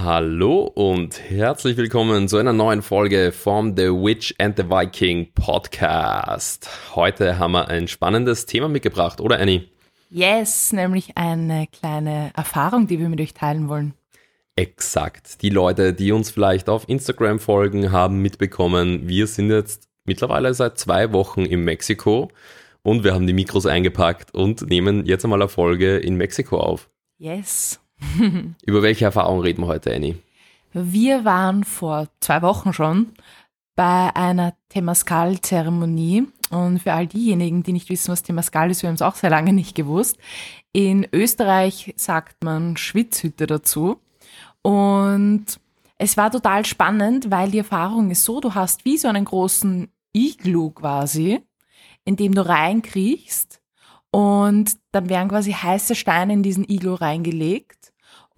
Hallo und herzlich willkommen zu einer neuen Folge vom The Witch and the Viking Podcast. Heute haben wir ein spannendes Thema mitgebracht, oder Annie? Yes, nämlich eine kleine Erfahrung, die wir mit euch teilen wollen. Exakt. Die Leute, die uns vielleicht auf Instagram folgen, haben mitbekommen, wir sind jetzt mittlerweile seit zwei Wochen in Mexiko und wir haben die Mikros eingepackt und nehmen jetzt einmal eine Folge in Mexiko auf. Yes. Über welche Erfahrung reden wir heute, Annie? Wir waren vor zwei Wochen schon bei einer Temascal-Zeremonie. Und für all diejenigen, die nicht wissen, was Temascal ist, wir haben es auch sehr lange nicht gewusst. In Österreich sagt man Schwitzhütte dazu. Und es war total spannend, weil die Erfahrung ist so, du hast wie so einen großen Iglu quasi, in dem du reinkriechst und dann werden quasi heiße Steine in diesen Iglu reingelegt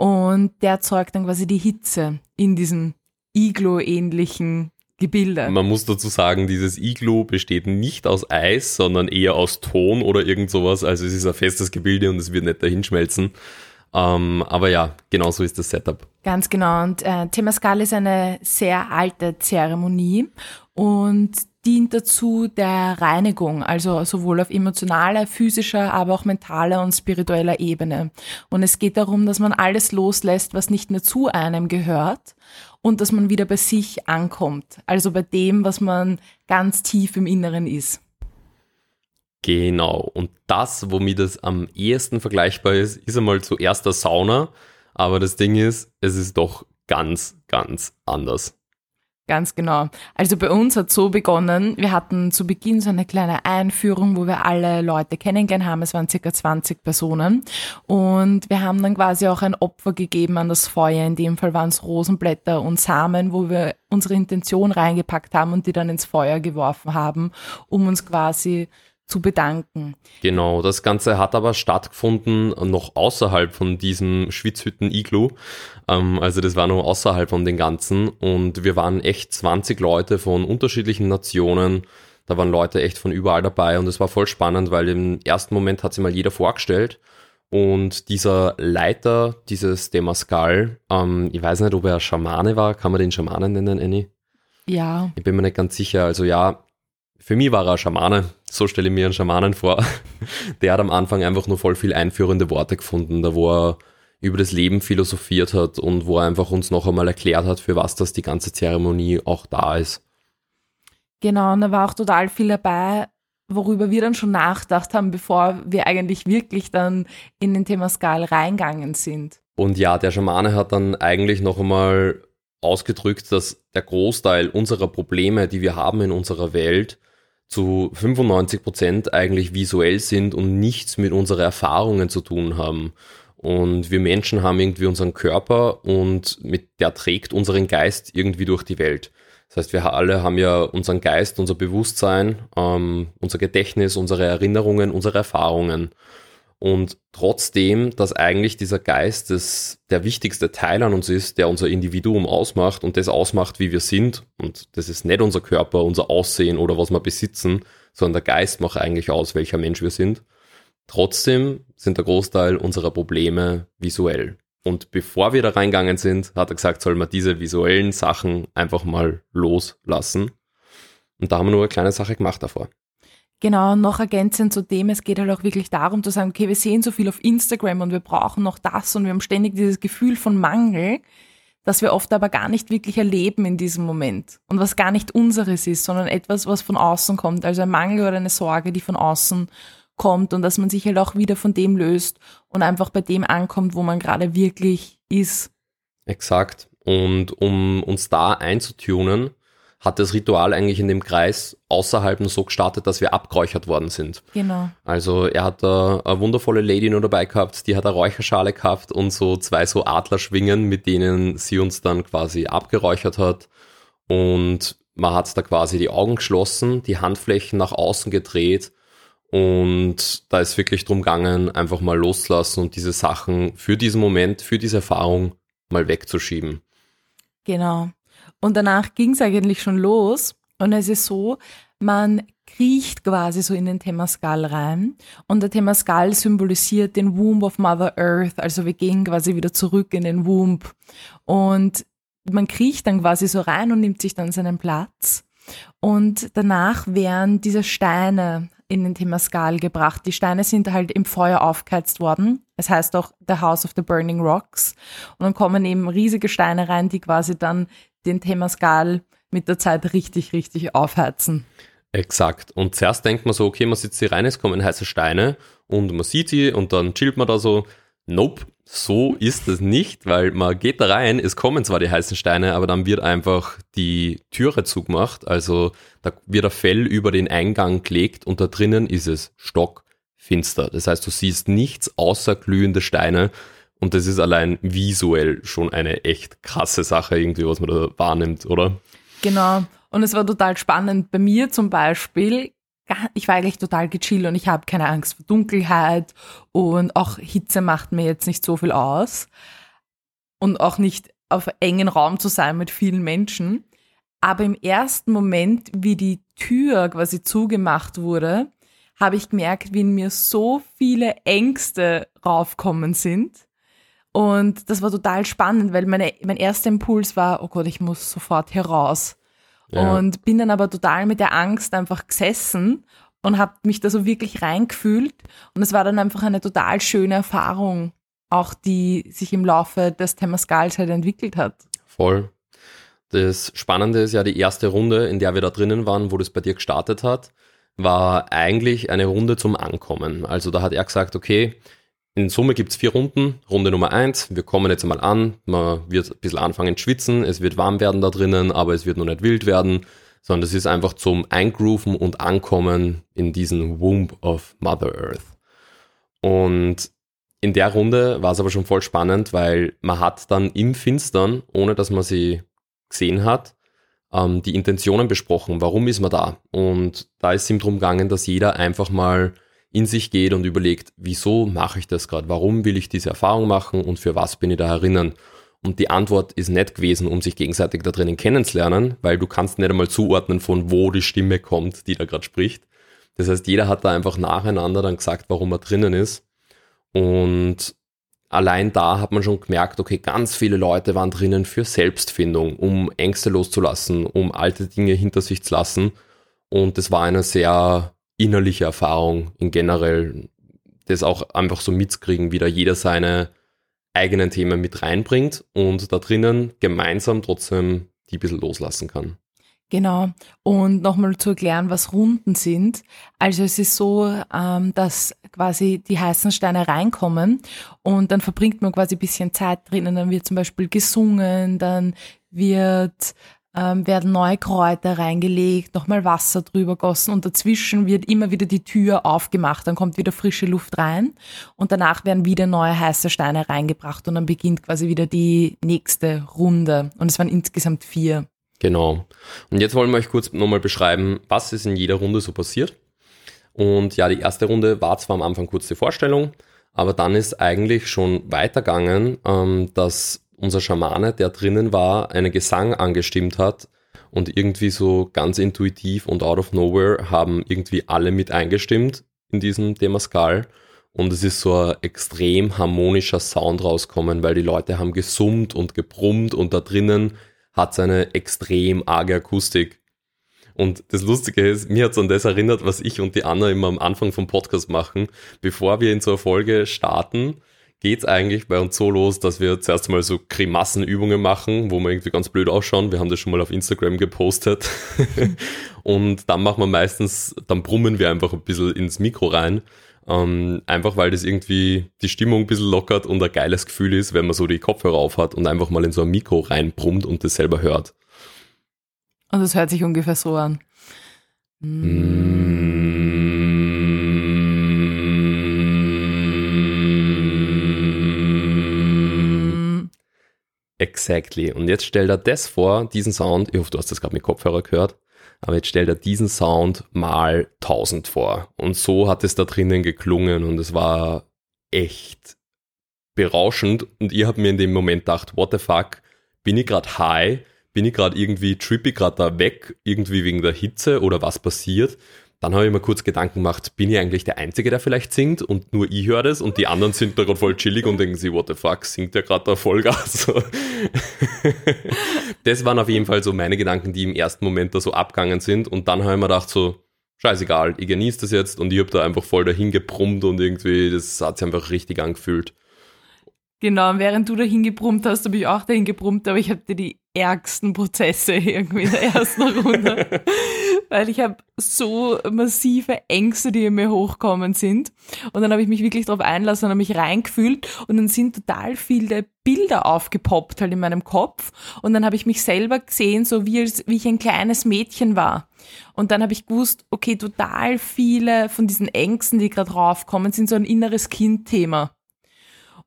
und der erzeugt dann quasi die Hitze in diesen Iglo-ähnlichen Gebilde. Man muss dazu sagen, dieses Iglo besteht nicht aus Eis, sondern eher aus Ton oder irgend sowas. Also es ist ein festes Gebilde und es wird nicht dahinschmelzen. Ähm, aber ja, genau so ist das Setup. Ganz genau. Und äh, Temascal ist eine sehr alte Zeremonie und dient dazu der Reinigung, also sowohl auf emotionaler, physischer, aber auch mentaler und spiritueller Ebene. Und es geht darum, dass man alles loslässt, was nicht mehr zu einem gehört und dass man wieder bei sich ankommt, also bei dem, was man ganz tief im Inneren ist. Genau. Und das, womit es am ehesten vergleichbar ist, ist einmal zuerst der Sauna. Aber das Ding ist, es ist doch ganz, ganz anders. Ganz genau. Also bei uns hat so begonnen, wir hatten zu Beginn so eine kleine Einführung, wo wir alle Leute kennengelernt haben. Es waren circa 20 Personen. Und wir haben dann quasi auch ein Opfer gegeben an das Feuer. In dem Fall waren es Rosenblätter und Samen, wo wir unsere Intention reingepackt haben und die dann ins Feuer geworfen haben, um uns quasi zu bedanken. Genau, das Ganze hat aber stattgefunden noch außerhalb von diesem Schwitzhütten-Iglu. Ähm, also das war noch außerhalb von den Ganzen und wir waren echt 20 Leute von unterschiedlichen Nationen. Da waren Leute echt von überall dabei und es war voll spannend, weil im ersten Moment hat sich mal jeder vorgestellt und dieser Leiter dieses Demaskal, ähm, ich weiß nicht, ob er Schamane war, kann man den Schamanen nennen, Annie? Ja. Ich bin mir nicht ganz sicher. Also ja, für mich war er ein Schamane, so stelle ich mir einen Schamanen vor. Der hat am Anfang einfach nur voll viel einführende Worte gefunden, da wo er über das Leben philosophiert hat und wo er einfach uns noch einmal erklärt hat, für was das die ganze Zeremonie auch da ist. Genau, und da war auch total viel dabei, worüber wir dann schon nachgedacht haben, bevor wir eigentlich wirklich dann in den Temascal reingegangen sind. Und ja, der Schamane hat dann eigentlich noch einmal ausgedrückt, dass der Großteil unserer Probleme, die wir haben in unserer Welt, zu 95 Prozent eigentlich visuell sind und nichts mit unseren Erfahrungen zu tun haben. Und wir Menschen haben irgendwie unseren Körper und mit der trägt unseren Geist irgendwie durch die Welt. Das heißt, wir alle haben ja unseren Geist, unser Bewusstsein, ähm, unser Gedächtnis, unsere Erinnerungen, unsere Erfahrungen. Und trotzdem, dass eigentlich dieser Geist das, der wichtigste Teil an uns ist, der unser Individuum ausmacht und das ausmacht, wie wir sind. Und das ist nicht unser Körper, unser Aussehen oder was wir besitzen, sondern der Geist macht eigentlich aus, welcher Mensch wir sind. Trotzdem sind der Großteil unserer Probleme visuell. Und bevor wir da reingegangen sind, hat er gesagt, soll man diese visuellen Sachen einfach mal loslassen. Und da haben wir nur eine kleine Sache gemacht davor. Genau, noch ergänzend zu dem, es geht halt auch wirklich darum zu sagen, okay, wir sehen so viel auf Instagram und wir brauchen noch das und wir haben ständig dieses Gefühl von Mangel, das wir oft aber gar nicht wirklich erleben in diesem Moment und was gar nicht unseres ist, sondern etwas, was von außen kommt, also ein Mangel oder eine Sorge, die von außen kommt und dass man sich halt auch wieder von dem löst und einfach bei dem ankommt, wo man gerade wirklich ist. Exakt. Und um uns da einzutunen, hat das Ritual eigentlich in dem Kreis außerhalb nur so gestartet, dass wir abgeräuchert worden sind. Genau. Also er hat da eine wundervolle Lady nur dabei gehabt, die hat eine Räucherschale gehabt und so zwei so Adlerschwingen, mit denen sie uns dann quasi abgeräuchert hat. Und man hat da quasi die Augen geschlossen, die Handflächen nach außen gedreht und da ist wirklich drum gegangen, einfach mal loslassen und diese Sachen für diesen Moment, für diese Erfahrung mal wegzuschieben. Genau. Und danach ging es eigentlich schon los. Und es ist so, man kriecht quasi so in den Temascal rein und der Temascal symbolisiert den Womb of Mother Earth, also wir gehen quasi wieder zurück in den Womb und man kriecht dann quasi so rein und nimmt sich dann seinen Platz und danach werden diese Steine in den Temascal gebracht. Die Steine sind halt im Feuer aufgeheizt worden. Es heißt auch The House of the Burning Rocks. Und dann kommen eben riesige Steine rein, die quasi dann den Temascal mit der Zeit richtig, richtig aufheizen. Exakt. Und zuerst denkt man so, okay, man sitzt hier rein, es kommen heiße Steine und man sieht sie und dann chillt man da so. Nope, so ist es nicht, weil man geht da rein, es kommen zwar die heißen Steine, aber dann wird einfach die Türe zugemacht, also da wird ein Fell über den Eingang gelegt und da drinnen ist es stockfinster. Das heißt, du siehst nichts außer glühende Steine und das ist allein visuell schon eine echt krasse Sache irgendwie, was man da wahrnimmt, oder? Genau. Und es war total spannend. Bei mir zum Beispiel, ich war eigentlich total gechillt und ich habe keine Angst vor Dunkelheit und auch Hitze macht mir jetzt nicht so viel aus. Und auch nicht auf engen Raum zu sein mit vielen Menschen. Aber im ersten Moment, wie die Tür quasi zugemacht wurde, habe ich gemerkt, wie in mir so viele Ängste raufkommen sind. Und das war total spannend, weil meine, mein erster Impuls war, oh Gott, ich muss sofort heraus. Ja. Und bin dann aber total mit der Angst einfach gesessen und habe mich da so wirklich reingefühlt. Und es war dann einfach eine total schöne Erfahrung, auch die sich im Laufe des Temescals halt entwickelt hat. Voll. Das Spannende ist ja die erste Runde, in der wir da drinnen waren, wo das bei dir gestartet hat, war eigentlich eine Runde zum Ankommen. Also da hat er gesagt, okay, in Summe gibt es vier Runden. Runde Nummer eins, wir kommen jetzt mal an, man wird ein bisschen anfangen zu schwitzen, es wird warm werden da drinnen, aber es wird noch nicht wild werden, sondern es ist einfach zum Eingrooven und Ankommen in diesen Womb of Mother Earth. Und in der Runde war es aber schon voll spannend, weil man hat dann im Finstern, ohne dass man sie gesehen hat, ähm, die Intentionen besprochen, warum ist man da? Und da ist es ihm darum gegangen, dass jeder einfach mal in sich geht und überlegt, wieso mache ich das gerade? Warum will ich diese Erfahrung machen und für was bin ich da erinnern? Und die Antwort ist nicht gewesen, um sich gegenseitig da drinnen kennenzulernen, weil du kannst nicht einmal zuordnen, von wo die Stimme kommt, die da gerade spricht. Das heißt, jeder hat da einfach nacheinander dann gesagt, warum er drinnen ist. Und allein da hat man schon gemerkt, okay, ganz viele Leute waren drinnen für Selbstfindung, um Ängste loszulassen, um alte Dinge hinter sich zu lassen. Und das war eine sehr innerliche Erfahrung in generell, das auch einfach so mitzukriegen, wie da jeder seine eigenen Themen mit reinbringt und da drinnen gemeinsam trotzdem die ein bisschen loslassen kann. Genau. Und nochmal zu erklären, was Runden sind. Also es ist so, ähm, dass quasi die heißen Steine reinkommen und dann verbringt man quasi ein bisschen Zeit drinnen. Dann wird zum Beispiel gesungen, dann wird ähm, werden neue Kräuter reingelegt, nochmal Wasser drüber gossen und dazwischen wird immer wieder die Tür aufgemacht, dann kommt wieder frische Luft rein und danach werden wieder neue heiße Steine reingebracht und dann beginnt quasi wieder die nächste Runde und es waren insgesamt vier. Genau. Und jetzt wollen wir euch kurz nochmal beschreiben, was ist in jeder Runde so passiert. Und ja, die erste Runde war zwar am Anfang kurz die Vorstellung, aber dann ist eigentlich schon weitergegangen, ähm, dass unser Schamane, der drinnen war, einen Gesang angestimmt hat und irgendwie so ganz intuitiv und out of nowhere haben irgendwie alle mit eingestimmt in diesem Demaskal und es ist so ein extrem harmonischer Sound rauskommen, weil die Leute haben gesummt und gebrummt und da drinnen hat es eine extrem arge Akustik. Und das Lustige ist, mir hat es an das erinnert, was ich und die Anna immer am Anfang vom Podcast machen. Bevor wir in so eine Folge starten, geht es eigentlich bei uns so los, dass wir zuerst mal so Grimassenübungen machen, wo wir irgendwie ganz blöd ausschauen. Wir haben das schon mal auf Instagram gepostet. und dann machen wir meistens, dann brummen wir einfach ein bisschen ins Mikro rein. Ähm, einfach weil das irgendwie die Stimmung ein bisschen lockert und ein geiles Gefühl ist, wenn man so die Kopfhörer auf hat und einfach mal in so ein Mikro reinbrummt und das selber hört. Und das hört sich ungefähr so an. Mm. Exactly. Und jetzt stell dir das vor, diesen Sound, ich hoffe, du hast das gerade mit Kopfhörer gehört, aber jetzt stell dir diesen Sound mal 1000 vor. Und so hat es da drinnen geklungen und es war echt berauschend. Und ihr habt mir in dem Moment gedacht, what the fuck, bin ich gerade high? bin ich gerade irgendwie, trippe ich gerade da weg, irgendwie wegen der Hitze oder was passiert? Dann habe ich mir kurz Gedanken gemacht, bin ich eigentlich der Einzige, der vielleicht singt und nur ich höre das und die anderen sind da gerade voll chillig und denken sich, what the fuck, singt der gerade da Vollgas? das waren auf jeden Fall so meine Gedanken, die im ersten Moment da so abgegangen sind und dann habe ich mir gedacht so, scheißegal, ich genieße das jetzt und ich habe da einfach voll dahin gebrummt und irgendwie, das hat sich einfach richtig angefühlt. Genau, während du dahin gebrummt hast, habe ich auch dahin gebrummt, aber ich hatte die ärgsten Prozesse irgendwie in der ersten Runde, weil ich habe so massive Ängste, die in mir hochkommen sind. Und dann habe ich mich wirklich darauf einlassen und habe mich reingefühlt und dann sind total viele Bilder aufgepoppt halt in meinem Kopf und dann habe ich mich selber gesehen, so wie, als, wie ich ein kleines Mädchen war. Und dann habe ich gewusst, okay, total viele von diesen Ängsten, die gerade raufkommen, sind so ein inneres Kindthema.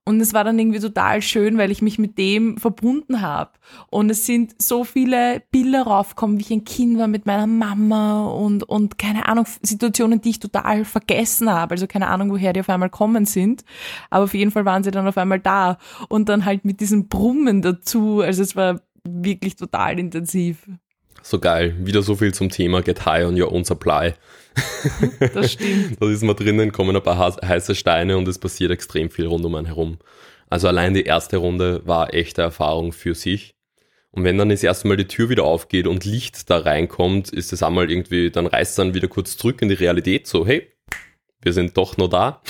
Und es war dann irgendwie total schön, weil ich mich mit dem verbunden habe. Und es sind so viele Bilder raufgekommen, wie ich ein Kind war mit meiner Mama und, und keine Ahnung, Situationen, die ich total vergessen habe. Also keine Ahnung, woher die auf einmal kommen sind. Aber auf jeden Fall waren sie dann auf einmal da. Und dann halt mit diesem Brummen dazu. Also es war wirklich total intensiv. So geil. Wieder so viel zum Thema Get High on Your Own Supply. Das stimmt. da ist man drinnen, kommen ein paar heiße Steine und es passiert extrem viel rund um einen herum. Also allein die erste Runde war echte Erfahrung für sich. Und wenn dann das erste Mal die Tür wieder aufgeht und Licht da reinkommt, ist es einmal irgendwie, dann reißt dann wieder kurz zurück in die Realität, so, hey, wir sind doch noch da.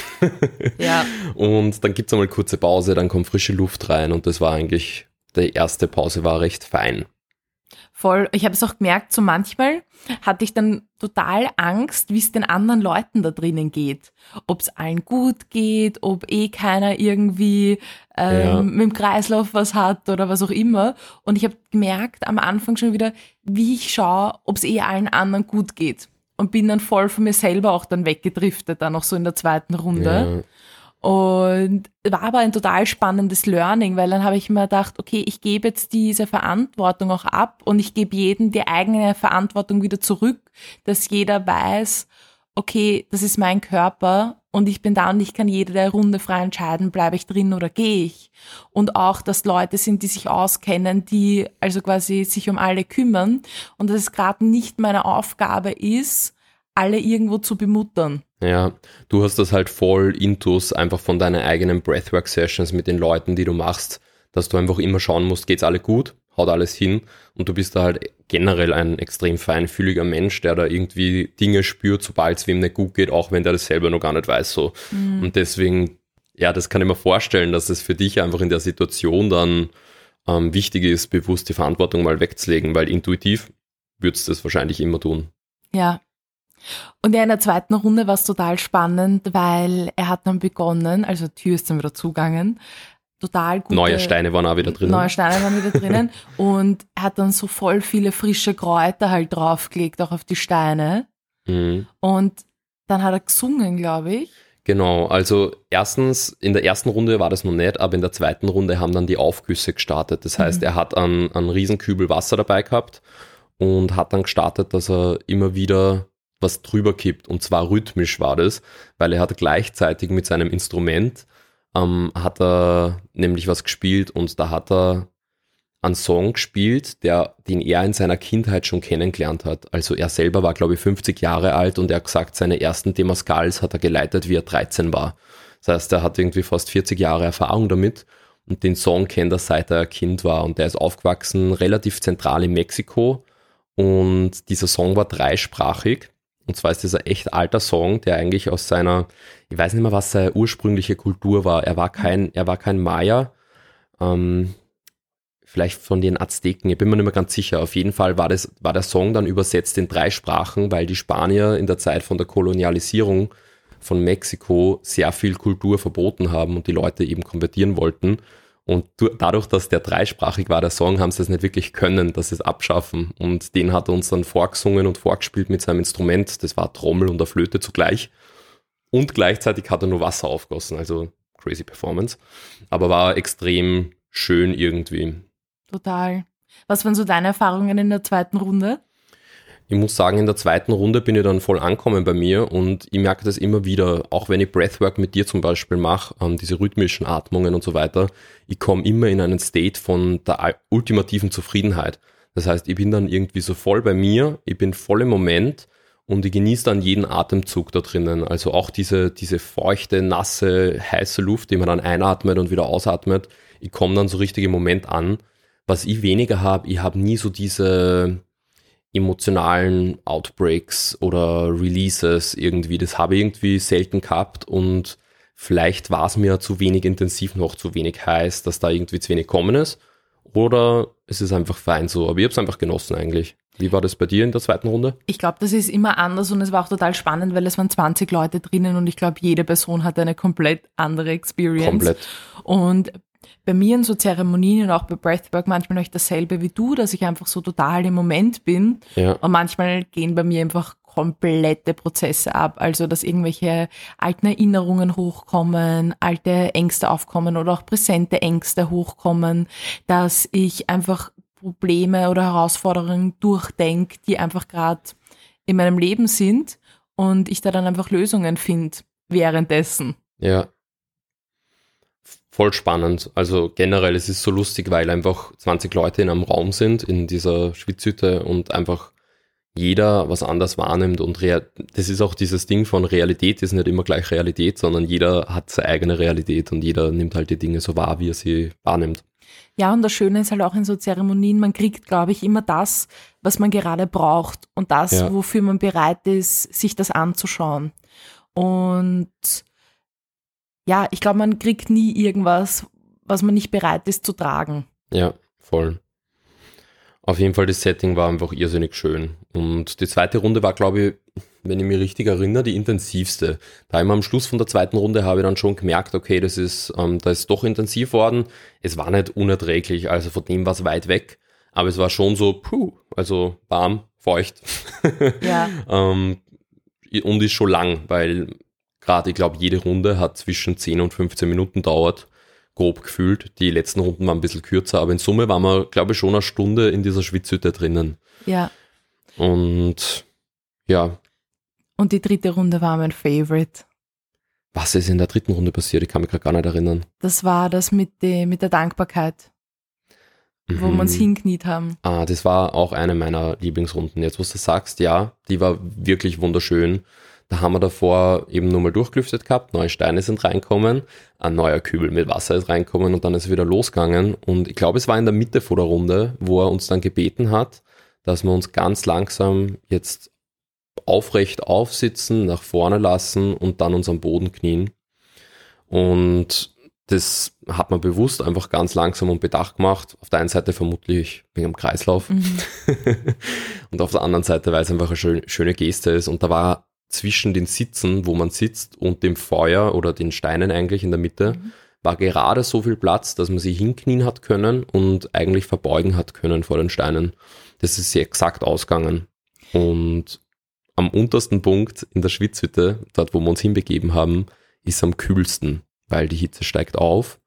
Ja. und dann gibt es einmal kurze Pause, dann kommt frische Luft rein und das war eigentlich, die erste Pause war recht fein voll, ich habe es auch gemerkt, so manchmal hatte ich dann total Angst, wie es den anderen Leuten da drinnen geht. Ob es allen gut geht, ob eh keiner irgendwie ähm, ja. mit dem Kreislauf was hat oder was auch immer. Und ich habe gemerkt am Anfang schon wieder, wie ich schaue, ob es eh allen anderen gut geht. Und bin dann voll von mir selber auch dann weggedriftet, dann noch so in der zweiten Runde. Ja. Und war aber ein total spannendes Learning, weil dann habe ich mir gedacht, okay, ich gebe jetzt diese Verantwortung auch ab und ich gebe jedem die eigene Verantwortung wieder zurück, dass jeder weiß, okay, das ist mein Körper und ich bin da und ich kann jede der Runde frei entscheiden, bleibe ich drin oder gehe ich. Und auch, dass Leute sind, die sich auskennen, die also quasi sich um alle kümmern und dass es gerade nicht meine Aufgabe ist, alle irgendwo zu bemuttern. Ja, du hast das halt voll intus einfach von deinen eigenen Breathwork-Sessions mit den Leuten, die du machst, dass du einfach immer schauen musst, geht's alle gut, haut alles hin und du bist da halt generell ein extrem feinfühliger Mensch, der da irgendwie Dinge spürt, sobald es wem nicht gut geht, auch wenn der das selber noch gar nicht weiß so. Mhm. Und deswegen, ja, das kann ich mir vorstellen, dass es für dich einfach in der Situation dann ähm, wichtig ist, bewusst die Verantwortung mal wegzulegen, weil intuitiv würdest du das wahrscheinlich immer tun. Ja, und ja, in der zweiten Runde war es total spannend, weil er hat dann begonnen, also die Tür ist dann wieder zugangen, total gute, Neue Steine waren auch wieder drinnen. Neue Steine waren wieder drinnen und er hat dann so voll viele frische Kräuter halt draufgelegt, auch auf die Steine. Mhm. Und dann hat er gesungen, glaube ich. Genau, also erstens, in der ersten Runde war das noch nicht, aber in der zweiten Runde haben dann die Aufgüsse gestartet. Das heißt, mhm. er hat einen, einen Riesenkübel Wasser dabei gehabt und hat dann gestartet, dass er immer wieder was drüber kippt. Und zwar rhythmisch war das, weil er hat gleichzeitig mit seinem Instrument ähm, hat er nämlich was gespielt und da hat er einen Song gespielt, der, den er in seiner Kindheit schon kennengelernt hat. Also er selber war, glaube ich, 50 Jahre alt und er hat gesagt, seine ersten Demascals hat er geleitet, wie er 13 war. Das heißt, er hat irgendwie fast 40 Jahre Erfahrung damit und den Song kennt er seit er Kind war und der ist aufgewachsen relativ zentral in Mexiko und dieser Song war dreisprachig und zwar ist das ein echt alter Song, der eigentlich aus seiner, ich weiß nicht mehr, was seine ursprüngliche Kultur war. Er war kein, er war kein Maya, ähm, vielleicht von den Azteken, ich bin mir nicht mehr ganz sicher. Auf jeden Fall war, das, war der Song dann übersetzt in drei Sprachen, weil die Spanier in der Zeit von der Kolonialisierung von Mexiko sehr viel Kultur verboten haben und die Leute eben konvertieren wollten. Und dadurch, dass der dreisprachig war, der Song, haben sie es nicht wirklich können, dass sie es abschaffen. Und den hat er uns dann vorgesungen und vorgespielt mit seinem Instrument. Das war Trommel und eine Flöte zugleich. Und gleichzeitig hat er nur Wasser aufgossen, also crazy Performance. Aber war extrem schön irgendwie. Total. Was waren so deine Erfahrungen in der zweiten Runde? Ich muss sagen, in der zweiten Runde bin ich dann voll ankommen bei mir und ich merke das immer wieder, auch wenn ich Breathwork mit dir zum Beispiel mache, ähm, diese rhythmischen Atmungen und so weiter, ich komme immer in einen State von der ultimativen Zufriedenheit. Das heißt, ich bin dann irgendwie so voll bei mir, ich bin voll im Moment und ich genieße dann jeden Atemzug da drinnen. Also auch diese, diese feuchte, nasse, heiße Luft, die man dann einatmet und wieder ausatmet. Ich komme dann so richtig im Moment an. Was ich weniger habe, ich habe nie so diese emotionalen Outbreaks oder Releases irgendwie. Das habe ich irgendwie selten gehabt und vielleicht war es mir zu wenig intensiv noch zu wenig heiß, dass da irgendwie zu wenig kommen ist. Oder es ist einfach fein so. Aber ich habe es einfach genossen eigentlich. Wie war das bei dir in der zweiten Runde? Ich glaube, das ist immer anders und es war auch total spannend, weil es waren 20 Leute drinnen und ich glaube, jede Person hat eine komplett andere Experience. Komplett. Und bei mir in so Zeremonien und auch bei Breathwork manchmal ich dasselbe wie du, dass ich einfach so total im Moment bin. Ja. Und manchmal gehen bei mir einfach komplette Prozesse ab. Also, dass irgendwelche alten Erinnerungen hochkommen, alte Ängste aufkommen oder auch präsente Ängste hochkommen, dass ich einfach Probleme oder Herausforderungen durchdenke, die einfach gerade in meinem Leben sind und ich da dann einfach Lösungen finde währenddessen. Ja. Voll spannend. Also generell, es ist so lustig, weil einfach 20 Leute in einem Raum sind, in dieser Schwitzhütte und einfach jeder was anders wahrnimmt und das ist auch dieses Ding von Realität ist nicht immer gleich Realität, sondern jeder hat seine eigene Realität und jeder nimmt halt die Dinge so wahr, wie er sie wahrnimmt. Ja, und das Schöne ist halt auch in so Zeremonien, man kriegt, glaube ich, immer das, was man gerade braucht und das, Ja. wofür man bereit ist, sich das anzuschauen. Und ja, ich glaube, man kriegt nie irgendwas, was man nicht bereit ist zu tragen. Ja, voll. Auf jeden Fall, das Setting war einfach irrsinnig schön. Und die zweite Runde war, glaube ich, wenn ich mich richtig erinnere, die intensivste. Da immer am Schluss von der zweiten Runde habe ich dann schon gemerkt, okay, das ist, ähm, da ist doch intensiv worden. Es war nicht unerträglich, also von dem war es weit weg. Aber es war schon so, puh, also warm, feucht. Ja. ähm, und ist schon lang, weil gerade, ich glaube, jede Runde hat zwischen 10 und 15 Minuten dauert, grob gefühlt. Die letzten Runden waren ein bisschen kürzer, aber in Summe waren wir, glaube ich, schon eine Stunde in dieser Schwitzhütte drinnen. Ja. Und ja, Und die dritte Runde war mein Favorite. was ist in der dritten Runde passiert? Ich kann mich gerade gar nicht erinnern. Das war das mit, de, mit der Dankbarkeit, wo Mhm. wir uns hingekniet haben. Ah, das war auch eine meiner Lieblingsrunden. Jetzt, wo du sagst, ja, die war wirklich wunderschön. Da haben wir davor eben nur mal durchgelüftet gehabt, neue Steine sind reinkommen, ein neuer Kübel mit Wasser ist reinkommen und dann ist er wieder losgegangen. Und ich glaube, es war in der Mitte vor der Runde, wo er uns dann gebeten hat, dass wir uns ganz langsam jetzt aufrecht aufsitzen, nach vorne lassen und dann uns am Boden knien. Und das hat man bewusst einfach ganz langsam und bedacht gemacht. Auf der einen Seite vermutlich wegen dem Kreislauf Mhm. und auf der anderen Seite, weil es einfach eine schön, schöne Geste ist. Und da war zwischen den Sitzen, wo man sitzt, und dem Feuer oder den Steinen eigentlich in der Mitte, Mhm. war gerade so viel Platz, dass man sich hinknien hat können und eigentlich verbeugen hat können vor den Steinen. Das ist sehr exakt ausgegangen. Und am untersten Punkt in der Schwitzhütte, dort wo wir uns hinbegeben haben, ist am kühlsten, weil die Hitze steigt auf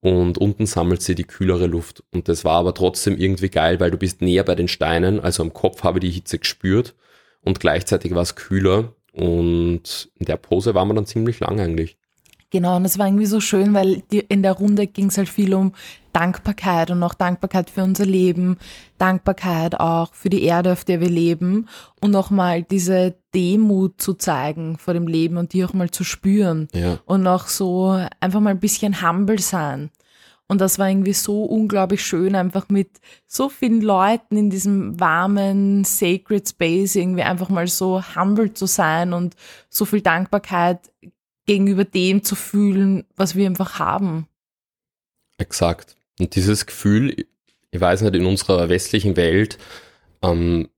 und unten sammelt sie die kühlere Luft. Und das war aber trotzdem irgendwie geil, weil du bist näher bei den Steinen, also am Kopf habe ich die Hitze gespürt und gleichzeitig war es kühler und in der Pose waren wir dann ziemlich lang eigentlich. Genau, und es war irgendwie so schön, weil die, in der Runde ging es halt viel um Dankbarkeit und auch Dankbarkeit für unser Leben, Dankbarkeit auch für die Erde, auf der wir leben und auch mal diese Demut zu zeigen vor dem Leben und die auch mal zu spüren Ja, und auch so einfach mal ein bisschen humble sein. Und das war irgendwie so unglaublich schön, einfach mit so vielen Leuten in diesem warmen, sacred Space irgendwie einfach mal so humble zu sein und so viel Dankbarkeit gegenüber dem zu fühlen, was wir einfach haben. exakt. Und dieses Gefühl, ich weiß nicht, in unserer westlichen Welt ähm,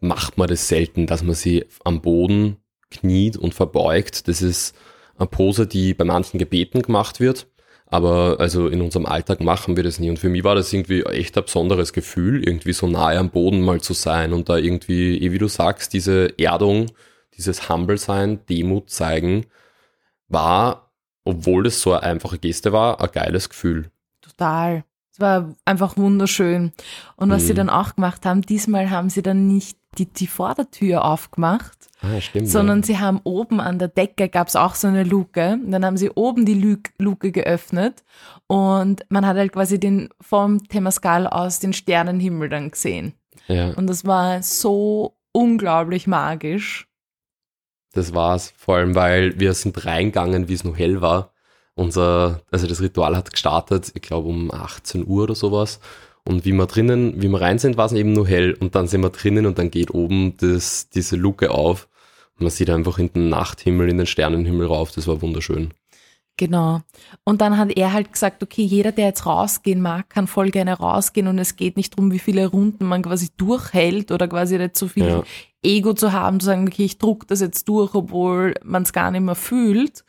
macht man das selten, dass man sie am Boden kniet und verbeugt. Das ist eine Pose, die bei manchen Gebeten gemacht wird. Aber also in unserem Alltag machen wir das nie. Und für mich war das irgendwie echt ein besonderes Gefühl, irgendwie so nahe am Boden mal zu sein und da irgendwie, eh wie du sagst, diese Erdung, dieses Humble sein, Demut zeigen, war, obwohl das so eine einfache Geste war, ein geiles Gefühl. Total. Es war einfach wunderschön. Und was Mhm. sie dann auch gemacht haben, diesmal haben sie dann nicht die, die Vordertür aufgemacht, Ah, stimmt. sondern sie haben oben an der Decke gab es auch so eine Luke. Und dann haben sie oben die Lu Luke geöffnet und man hat halt quasi den vom Temascal aus den Sternenhimmel dann gesehen. ja. Und das war so unglaublich magisch. Das war's. Vor allem, weil wir sind reingegangen, wie es noch hell war. Unser, also das Ritual hat gestartet, ich glaube um 18 Uhr oder sowas. Und wie wir drinnen, wie wir rein sind, war es eben nur hell. Und dann sind wir drinnen und dann geht oben das, diese Luke auf. Man sieht einfach in den Nachthimmel, in den Sternenhimmel rauf. Das war wunderschön. Genau. Und dann hat er halt gesagt, okay, jeder, der jetzt rausgehen mag, kann voll gerne rausgehen und es geht nicht darum, wie viele Runden man quasi durchhält oder quasi nicht so viel Ja. Ego zu haben, zu sagen, okay, ich druck das jetzt durch, obwohl man es gar nicht mehr fühlt.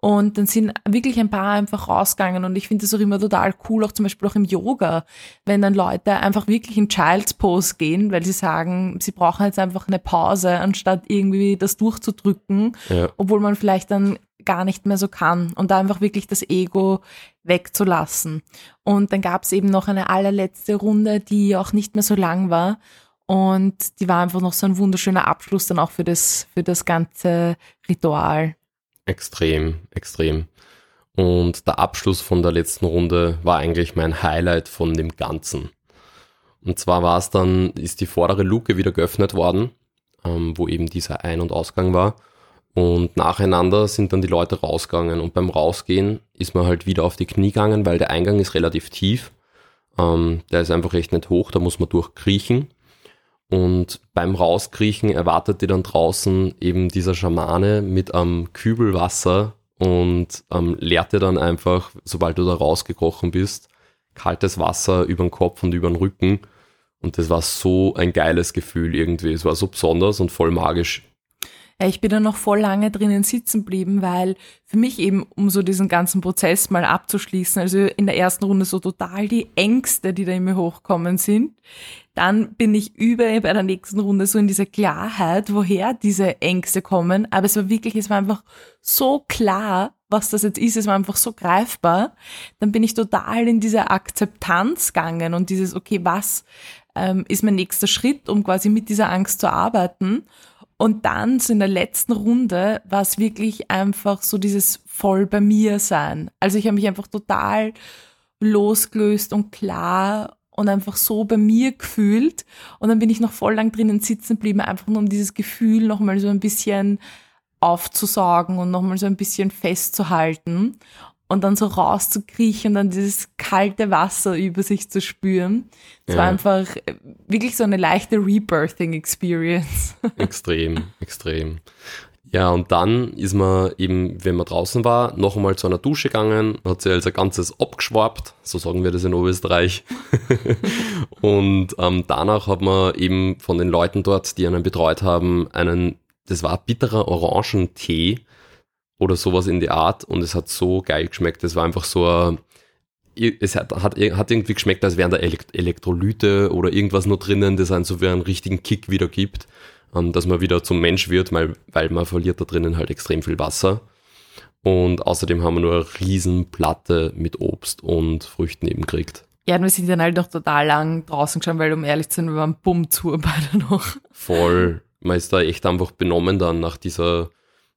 Und dann sind wirklich ein paar einfach rausgegangen und ich finde das auch immer total cool, auch zum Beispiel auch im Yoga, wenn dann Leute einfach wirklich in Child's Pose gehen, weil sie sagen, sie brauchen jetzt einfach eine Pause, anstatt irgendwie das durchzudrücken Ja. obwohl man vielleicht dann gar nicht mehr so kann und da einfach wirklich das Ego wegzulassen. Und dann gab es eben noch eine allerletzte Runde, die auch nicht mehr so lang war und die war einfach noch so ein wunderschöner Abschluss dann auch für das, für das ganze Ritual. Extrem, extrem. Und der Abschluss von der letzten Runde war eigentlich mein Highlight von dem Ganzen. Und zwar war es dann, ist die vordere Luke wieder geöffnet worden, ähm, wo eben dieser Ein- und Ausgang war. Und nacheinander sind dann die Leute rausgegangen. Und beim Rausgehen ist man halt wieder auf die Knie gegangen, weil der Eingang ist relativ tief. Ähm, der ist einfach recht nicht hoch, da muss man durchkriechen. Und beim Rauskriechen erwartet die dann draußen eben dieser Schamane mit einem Kübel Wasser und ähm, leert dir dann einfach, sobald du da rausgekrochen bist, kaltes Wasser über den Kopf und über den Rücken. Und das war so ein geiles Gefühl irgendwie. Es war so besonders und voll magisch. Ja, ich bin da noch voll lange drinnen sitzen geblieben, weil für mich eben, um so diesen ganzen Prozess mal abzuschließen, also in der ersten Runde so total die Ängste, die da in mir hochkommen sind. Dann bin ich über bei der nächsten Runde so in dieser Klarheit, woher diese Ängste kommen. Aber es war wirklich, es war einfach so klar, was das jetzt ist. Es war einfach so greifbar. Dann bin ich total in diese Akzeptanz gegangen und dieses, okay, was ähm, ist mein nächster Schritt, um quasi mit dieser Angst zu arbeiten? Und dann so in der letzten Runde war es wirklich einfach so dieses voll bei mir sein. Also ich habe mich einfach total losgelöst und klar und einfach so bei mir gefühlt. Und dann bin ich noch voll lang drinnen sitzen geblieben, einfach nur um dieses Gefühl nochmal so ein bisschen aufzusaugen und nochmal so ein bisschen festzuhalten und dann so rauszukriechen und dann dieses kalte Wasser über sich zu spüren. Es war Ja. einfach äh, wirklich so eine leichte Rebirthing-Experience. Extrem, extrem. Ja, und dann ist man eben, wenn man draußen war, noch einmal zu einer Dusche gegangen, hat sich als ein ganzes abgeschwappt, so sagen wir das in Oberösterreich. und ähm, danach hat man eben von den Leuten dort, die einen betreut haben, einen, das war bitterer Orangentee oder sowas in die Art und es hat so geil geschmeckt. Es war einfach so ein, es hat, hat, hat irgendwie geschmeckt, als wären da Elekt Elektrolyte oder irgendwas nur drinnen, das einen so wie einen richtigen Kick wieder gibt, ähm, dass man wieder zum Mensch wird, weil, weil man verliert da drinnen halt extrem viel Wasser. Und außerdem haben wir nur eine riesen Platte mit Obst und Früchten eben gekriegt. Ja, und wir sind dann halt noch total lang draußen geschaut, weil um ehrlich zu sein, wir waren bumm zu beide noch. Voll, man ist da echt einfach benommen dann nach dieser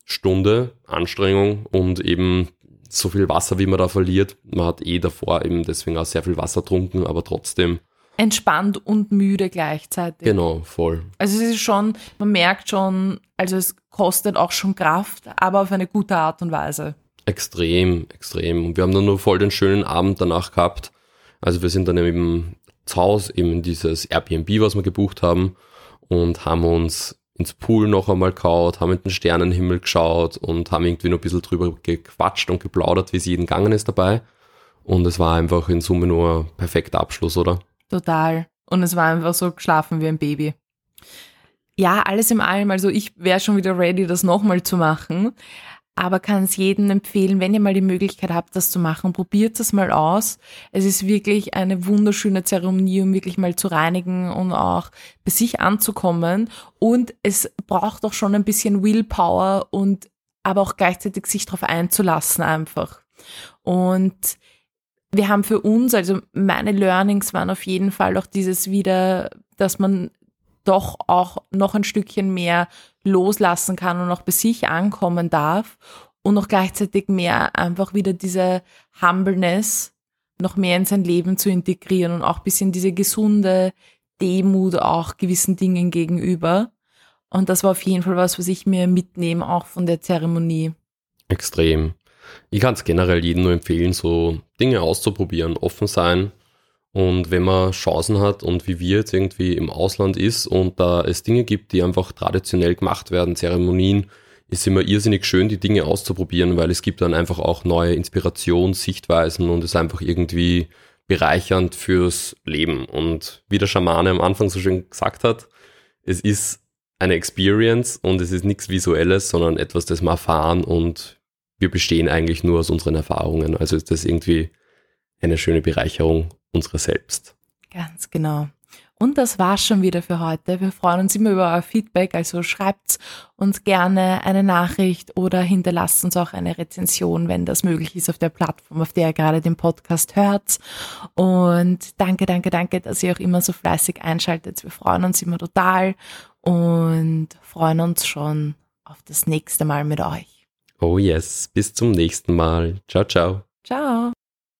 Stunde Anstrengung und eben so viel Wasser, wie man da verliert. Man hat eh davor eben deswegen auch sehr viel Wasser getrunken, aber trotzdem, Entspannt und müde gleichzeitig. genau, voll. Also es ist schon, man merkt schon, also es kostet auch schon Kraft, aber auf eine gute Art und Weise. Extrem, extrem. Und wir haben dann nur voll den schönen Abend danach gehabt. Also wir sind dann eben zu Hause, eben in dieses Airbnb, was wir gebucht haben und haben uns ins Pool noch einmal gehauen, haben in den Sternenhimmel geschaut und haben irgendwie noch ein bisschen drüber gequatscht und geplaudert, wie es jedem gegangen ist dabei. Und es war einfach in Summe nur ein perfekter Abschluss, oder? Total. Und es war einfach so geschlafen wie ein Baby. Ja, alles im allem, also ich wäre schon wieder ready, das nochmal zu machen. Aber kann es jedem empfehlen, wenn ihr mal die Möglichkeit habt, das zu machen, probiert es mal aus. Es ist wirklich eine wunderschöne Zeremonie, um wirklich mal zu reinigen und auch bei sich anzukommen. Und es braucht auch schon ein bisschen Willpower und aber auch gleichzeitig sich darauf einzulassen einfach. Und wir haben für uns, also meine Learnings waren auf jeden Fall auch dieses wieder, dass man doch auch noch ein Stückchen mehr loslassen kann und auch bei sich ankommen darf und auch gleichzeitig mehr einfach wieder diese Humbleness noch mehr in sein Leben zu integrieren und auch ein bisschen diese gesunde Demut auch gewissen Dingen gegenüber. Und das war auf jeden Fall was, was ich mir mitnehme, auch von der Zeremonie. Extrem. Ich kann es generell jedem nur empfehlen, so Dinge auszuprobieren, offen sein. Und wenn man Chancen hat und wie wir jetzt irgendwie im Ausland ist und da es Dinge gibt, die einfach traditionell gemacht werden, Zeremonien, ist immer irrsinnig schön, die Dinge auszuprobieren, weil es gibt dann einfach auch neue Inspiration, Sichtweisen und ist einfach irgendwie bereichernd fürs Leben. Und wie der Schamane am Anfang so schön gesagt hat, es ist eine Experience und es ist nichts Visuelles, sondern etwas, das wir erfahren und wir bestehen eigentlich nur aus unseren Erfahrungen. Also ist das irgendwie eine schöne Bereicherung unserer selbst. Ganz genau. Und das war's schon wieder für heute. Wir freuen uns immer über euer Feedback, also schreibt uns gerne eine Nachricht oder hinterlasst uns auch eine Rezension, wenn das möglich ist auf der Plattform, auf der ihr gerade den Podcast hört. Und danke, danke, danke, dass ihr auch immer so fleißig einschaltet. Wir freuen uns immer total und freuen uns schon auf das nächste Mal mit euch. Oh yes, bis zum nächsten Mal. Ciao, ciao. Ciao.